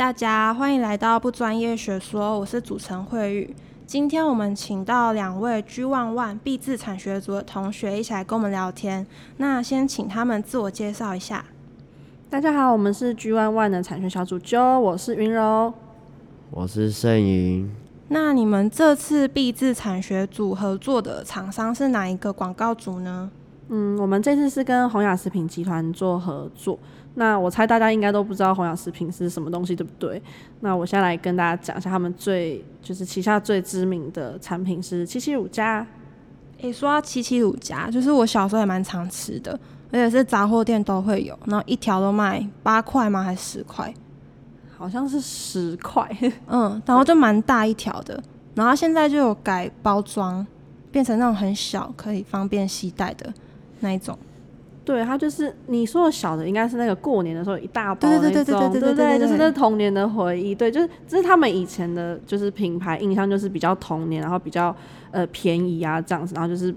嗨，大家欢迎来到不专业学说，我是主持人慧宇。今天我们请到两位 G1-1 毕制产学组的同学一起来跟我们聊天。那先请他们自我介绍一下。大家好，我们是 G 万万的产学小组，Jo，我是云柔，我是盛云。那你们这次毕制产学组合作的厂商是哪一个广告组呢？嗯，我们这次是跟红雅食品集团做合作。那我猜大家应该都不知道红雅食品是什么东西，对不对？那我先来跟大家讲一下，他们最就是旗下最知名的产品是七七乳加。诶、欸，说到七七乳加，就是我小时候也蛮常吃的，而且是杂货店都会有，然后一条都卖八块吗？还是十块？好像是十块。嗯，然后就蛮大一条的，然后现在就有改包装，变成那种很小，可以方便携带的那一种。对，它就是你说的小的，应该是那个过年的时候一大包那种，对对对对对对对，就是那童年的回忆。对，就是这是他们以前的，就是品牌印象就是比较童年，然后比较呃便宜啊这样子，然后就是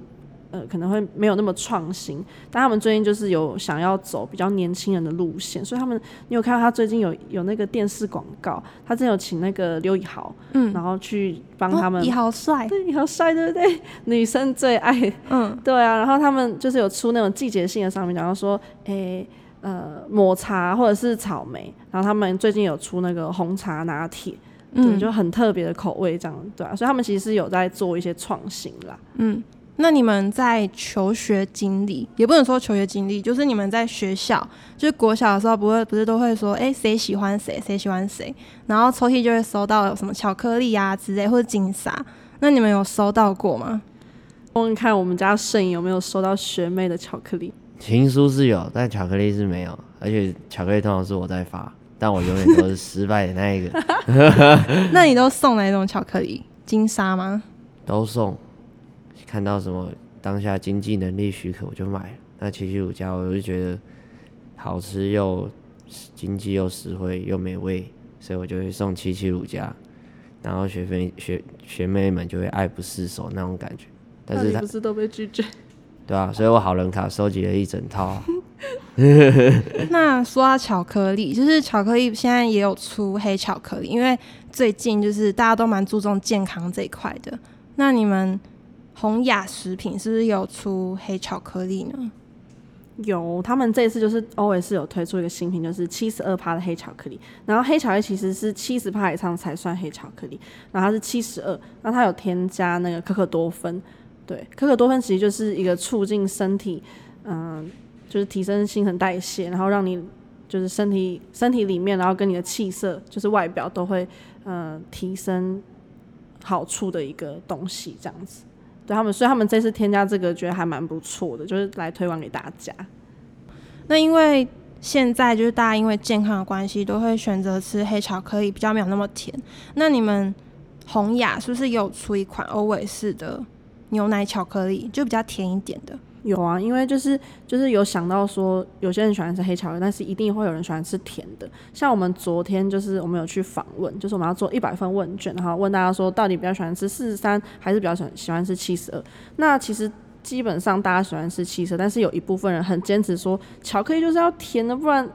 呃，可能会没有那么创新，但他们最近就是有想要走比较年轻人的路线，所以他们，你有看到他最近有有那个电视广告，他真有请那个刘以豪，嗯，然后去帮他们，以豪帅，对，以豪帅，对不对？女生最爱，嗯，对啊，然后他们就是有出那种季节性的商品，然后说，诶、欸，呃，抹茶或者是草莓，然后他们最近有出那个红茶拿铁，嗯，就很特别的口味这样，对啊，所以他们其实是有在做一些创新啦，嗯。那你们在求学经历，也不能说求学经历，就是你们在学校，就是国小的时候，不会不是都会说，哎、欸，谁喜欢谁，谁喜欢谁，然后抽屉就会收到有什么巧克力啊之类，或者金沙。那你们有收到过吗？问问看我们家盛有没有收到学妹的巧克力？情书是有，但巧克力是没有，而且巧克力通常是我在发，但我永远都是失败的那一个。那你都送哪一种巧克力？金沙吗？都送。看到什么当下经济能力许可，我就买了。那七七乳加，我就觉得好吃又经济又实惠又美味，所以我就会送七七乳加。然后学妹学学妹们就会爱不释手那种感觉。但是他不是都被拒绝？对啊，所以我好人卡收集了一整套。那说到巧克力，就是巧克力现在也有出黑巧克力，因为最近就是大家都蛮注重健康这一块的。那你们？红雅食品是不是有出黑巧克力呢？有，他们这次就是 always 有推出一个新品，就是七十二趴的黑巧克力。然后黑巧克力其实是七十趴以上才算黑巧克力，然后它是七十二，那它有添加那个可可多酚。对，可可多酚其实就是一个促进身体，嗯、就是提升新陈代谢，然后让你就是身体身体里面，然后跟你的气色，就是外表都会呃提升好处的一个东西，这样子。对他们，所以他们这次添加这个，觉得还蛮不错的，就是来推广给大家。那因为现在就是大家因为健康的关系，都会选择吃黑巧克力，比较没有那么甜。那你们红雅是不是有出一款欧伟式的牛奶巧克力，就比较甜一点的？有啊，因为就是就是有想到说，有些人喜欢吃黑巧克力，但是一定会有人喜欢吃甜的。像我们昨天就是我们有去访问，就是我们要做一百份问卷，然后问大家说，到底比较喜欢吃四十三，还是比较喜欢喜欢吃七十二？那其实基本上大家喜欢吃七十二，但是有一部分人很坚持说，巧克力就是要甜的，不然。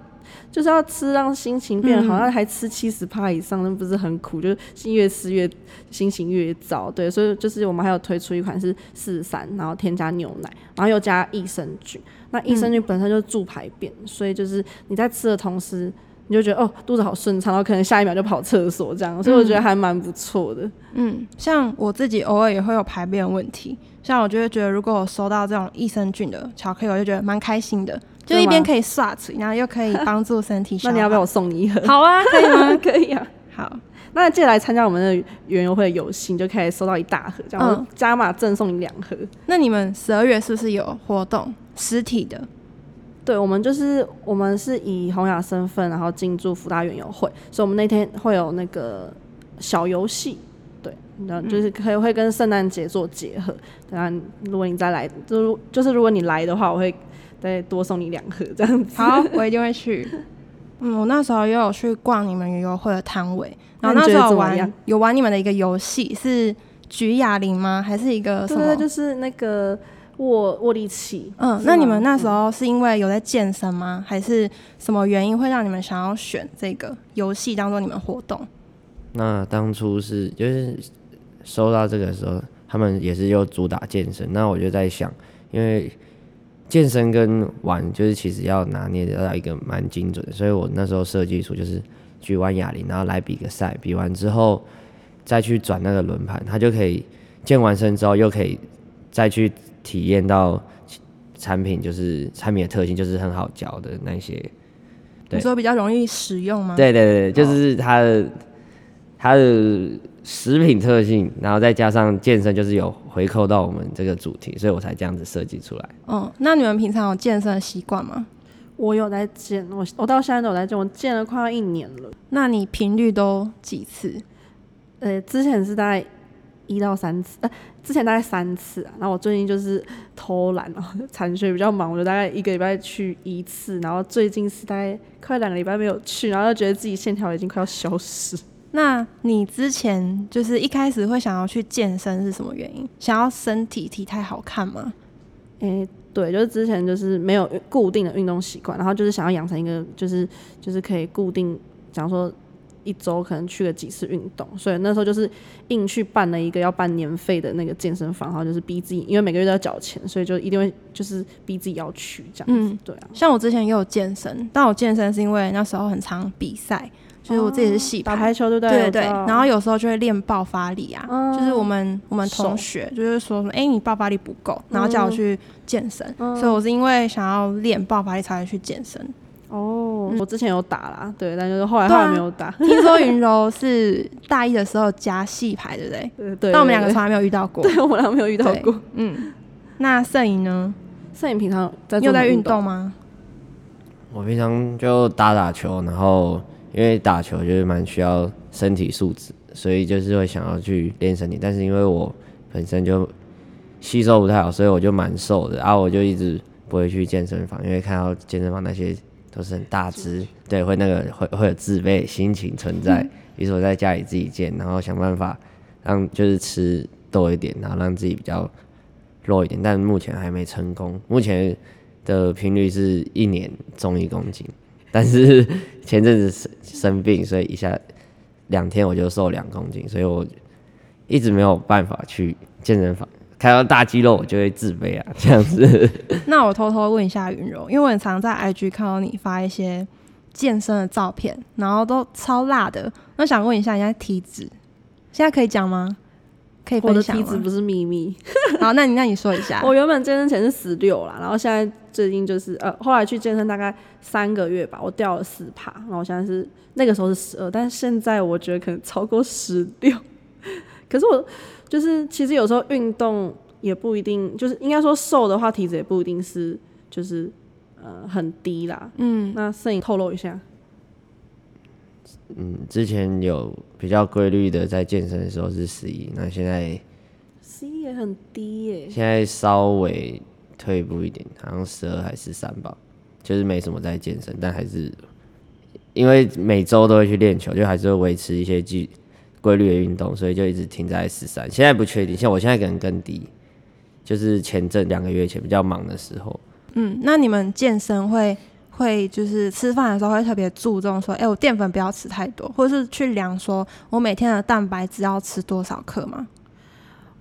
就是要吃让心情变好，像、嗯、还吃七十趴以上，那不是很苦？就是越吃越心情越糟。对，所以就是我们还有推出一款是四十三，然后添加牛奶，然后又加益生菌。那益生菌本身就是助排便，嗯、所以就是你在吃的同时，你就觉得哦肚子好顺畅，然后可能下一秒就跑厕所这样。所以我觉得还蛮不错的。嗯，像我自己偶尔也会有排便问题，像我就会觉得如果我收到这种益生菌的巧克力，我就觉得蛮开心的。就一边可以刷嘴，然后又可以 帮助身体。那你要不要我送你一盒？好啊，可以吗？可以啊。好，那记得来参加我们的园游会的游戏，你就可以收到一大盒，这样加码赠送你两盒。那你们十二月是不是有活动？实体的？对，我们就是我们是以弘雅身份，然后进驻福大园游会，所以我们那天会有那个小游戏，对，然后就是可以会跟圣诞节做结合。当然，如果你再来，就就是如果你来的话，我会。再多送你两盒这样子。好，我一定会去。嗯，我那时候也有去逛你们园游会的摊位，然后那时候有玩有玩你们的一个游戏，是举哑铃吗？还是一个什么？对，就是那个握握力器。嗯，那你们那时候是因为有在健身吗？还是什么原因会让你们想要选这个游戏当做你们活动？那当初是就是收到这个时候，他们也是又主打健身，那我就在想，因为健身跟玩就是其实要拿捏到一个蛮精准的，所以我那时候设计出就是举完哑铃，然后来比个赛，比完之后再去转那个轮盘，它就可以健完身之后又可以再去体验到产品，就是产品的特性，就是很好教的那些。对，你说比较容易使用吗？对对对，就是它的。它的食品特性，然后再加上健身，就是有回扣到我们这个主题，所以我才这样子设计出来。嗯，那你们平常有健身的习惯吗？我有在健，我我到现在都有在健，我健了快要一年了。那你频率都几次？呃，之前是大概一到三次，呃，之前大概三次啊。然后我最近就是偷懒哦，产学比较忙，我就大概一个礼拜去一次。然后最近是大概快两个礼拜没有去，然后就觉得自己线条已经快要消失。那你之前就是一开始会想要去健身是什么原因？想要身体体态好看吗？诶、欸，对，就是之前就是没有固定的运动习惯，然后就是想要养成一个就是就是可以固定，假如说一周可能去了几次运动，所以那时候就是硬去办了一个要办年费的那个健身房，然后就是逼自己，因为每个月都要缴钱，所以就一定会就是逼自己要去这样子。嗯，对啊。像我之前也有健身，但我健身是因为那时候很常比赛。就是我自己是系打排球，对不对？对对对。然后有时候就会练爆发力啊，嗯、就是我们我们同学就是说什么，哎、欸，你爆发力不够，然后叫我去健身。嗯、所以我是因为想要练爆发力才会去健身。哦，嗯、我之前有打啦，对，但就是后来后来没有打。啊、听说云柔是大一的时候加系排，对不对？对，对，对，但我们两个从来没有遇到过。对，我们两个没有遇到过。嗯，那摄影呢？摄影平常在有在运动吗？我平常就打打球，然后。因为打球就是蛮需要身体素质，所以就是会想要去练身体。但是因为我本身就吸收不太好，所以我就蛮瘦的。然后我就一直不会去健身房，因为看到健身房那些都是很大只，对，会那个会会有自卑心情存在。于是我在家里自己健，然后想办法让就是吃多一点，然后让自己比较弱一点。但目前还没成功，目前的频率是一年重一公斤。但是 前阵子生生病，所以一下两天我就瘦两公斤，所以我一直没有办法去健身房。看到大肌肉我就会自卑啊，这样子。那我偷偷问一下云柔，因为我很常在 IG 看到你发一些健身的照片，然后都超辣的。那想问一下，你现在体脂现在可以讲吗？可以分享？我的体脂不是秘密。好，那你那你说一下。我原本健身前是十六啦，然后现在最近就是呃，后来去健身大概三个月吧，我掉了四趴，然后我现在是那个时候是十二，但是现在我觉得可能超过十六。可是我就是其实有时候运动也不一定，就是应该说瘦的话，体脂也不一定是就是呃很低啦。嗯，那摄影透露一下。嗯，之前有比较规律的在健身的时候是十一，那现在十一也很低耶。现在稍微退步一点，好像十二还是十三吧，就是没什么在健身，但还是因为每周都会去练球，就还是会维持一些规规律的运动，所以就一直停在十三。现在不确定，像我现在可能更低，就是前阵两个月前比较忙的时候。嗯，那你们健身会？会就是吃饭的时候会特别注重说，哎、欸，我淀粉不要吃太多，或者是去量说我每天的蛋白质要吃多少克吗？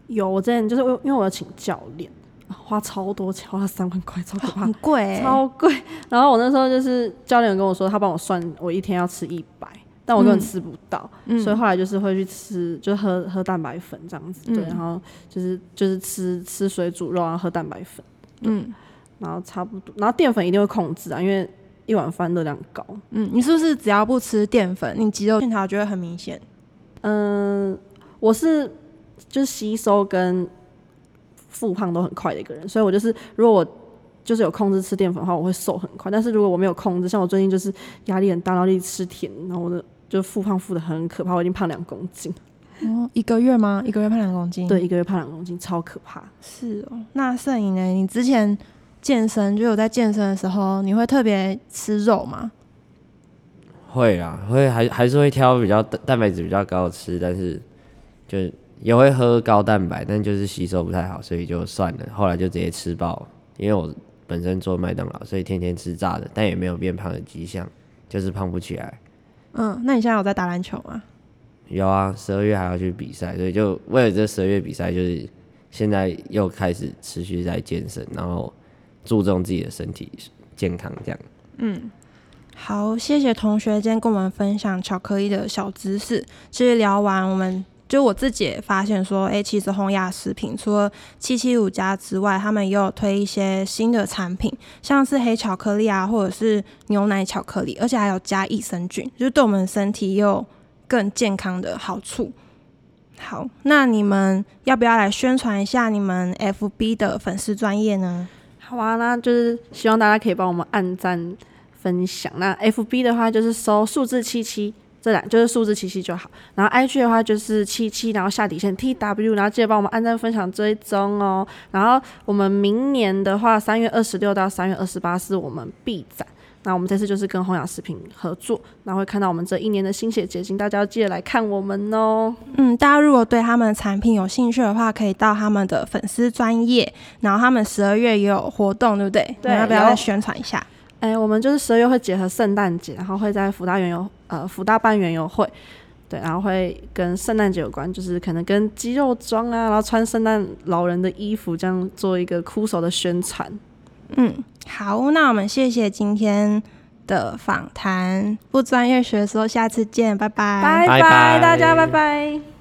有，我之前就是因为我要请教练，花超多钱，花了三万块，超可怕，很贵、欸，超贵。然后我那时候就是教练跟我说，他帮我算我一天要吃一百，但我根本吃不到，嗯、所以后来就是会去吃，就喝喝蛋白粉这样子，嗯、对，然后就是就是吃吃水煮肉，然后喝蛋白粉，嗯。然后差不多，然后淀粉一定会控制啊，因为一碗饭热量高。嗯，你是不是只要不吃淀粉，你肌肉线条就会很明显？嗯，我是就是吸收跟复胖都很快的一个人，所以我就是如果我就是有控制吃淀粉的话，我会瘦很快。但是如果我没有控制，像我最近就是压力很大，然后一直吃甜，然后我的就复胖复的很可怕，我已经胖两公斤。哦，一个月吗？一个月胖两公斤？对，一个月胖两公斤，超可怕。是哦，那摄影呢？你之前？健身就有在健身的时候，你会特别吃肉吗？会啊，会还还是会挑比较蛋白质比较高的吃，但是就也会喝高蛋白，但就是吸收不太好，所以就算了。后来就直接吃爆，因为我本身做麦当劳，所以天天吃炸的，但也没有变胖的迹象，就是胖不起来。嗯，那你现在有在打篮球吗？有啊，十二月还要去比赛，所以就为了这十二月比赛，就是现在又开始持续在健身，然后注重自己的身体健康这样。嗯。好，谢谢同学今天跟我们分享巧克力的小知识。其实聊完，我们就我自己也发现说，哎、其实洪雅食品除了七七五加之外，他们也有推一些新的产品，像是黑巧克力啊，或者是牛奶巧克力，而且还有加益生菌，就是对我们身体有更健康的好处。好，那你们要不要来宣传一下你们 FB 的粉丝专业呢？好啊，那就是希望大家可以帮我们按赞。分享。那 F B 的话就是搜数字七七，这两就是数字七七就好。然后 I G 的话就是七七，然后下底线 T W，然后记得帮我们按赞、分享、追踪哦。然后我们明年的话，三月二十六到三月二十八是我们 B 展。那我们这次就是跟洪雅食品合作，然后会看到我们这一年的心血结晶，大家要记得来看我们哦。嗯，大家如果对他们的产品有兴趣的话，可以到他们的粉丝专业。然后他们十二月也有活动，对不对？对，要不要再宣传一下？哎、欸，我们就是十二月会结合圣诞节，然后会在福大园游呃福大办园游会，对，然后会跟圣诞节有关，就是可能跟肌肉装啊，然后穿圣诞老人的衣服，这样做一个酷手的宣传。嗯，好，那我们谢谢今天的访谈，不专业学说，下次见，拜拜，拜拜，大家拜拜。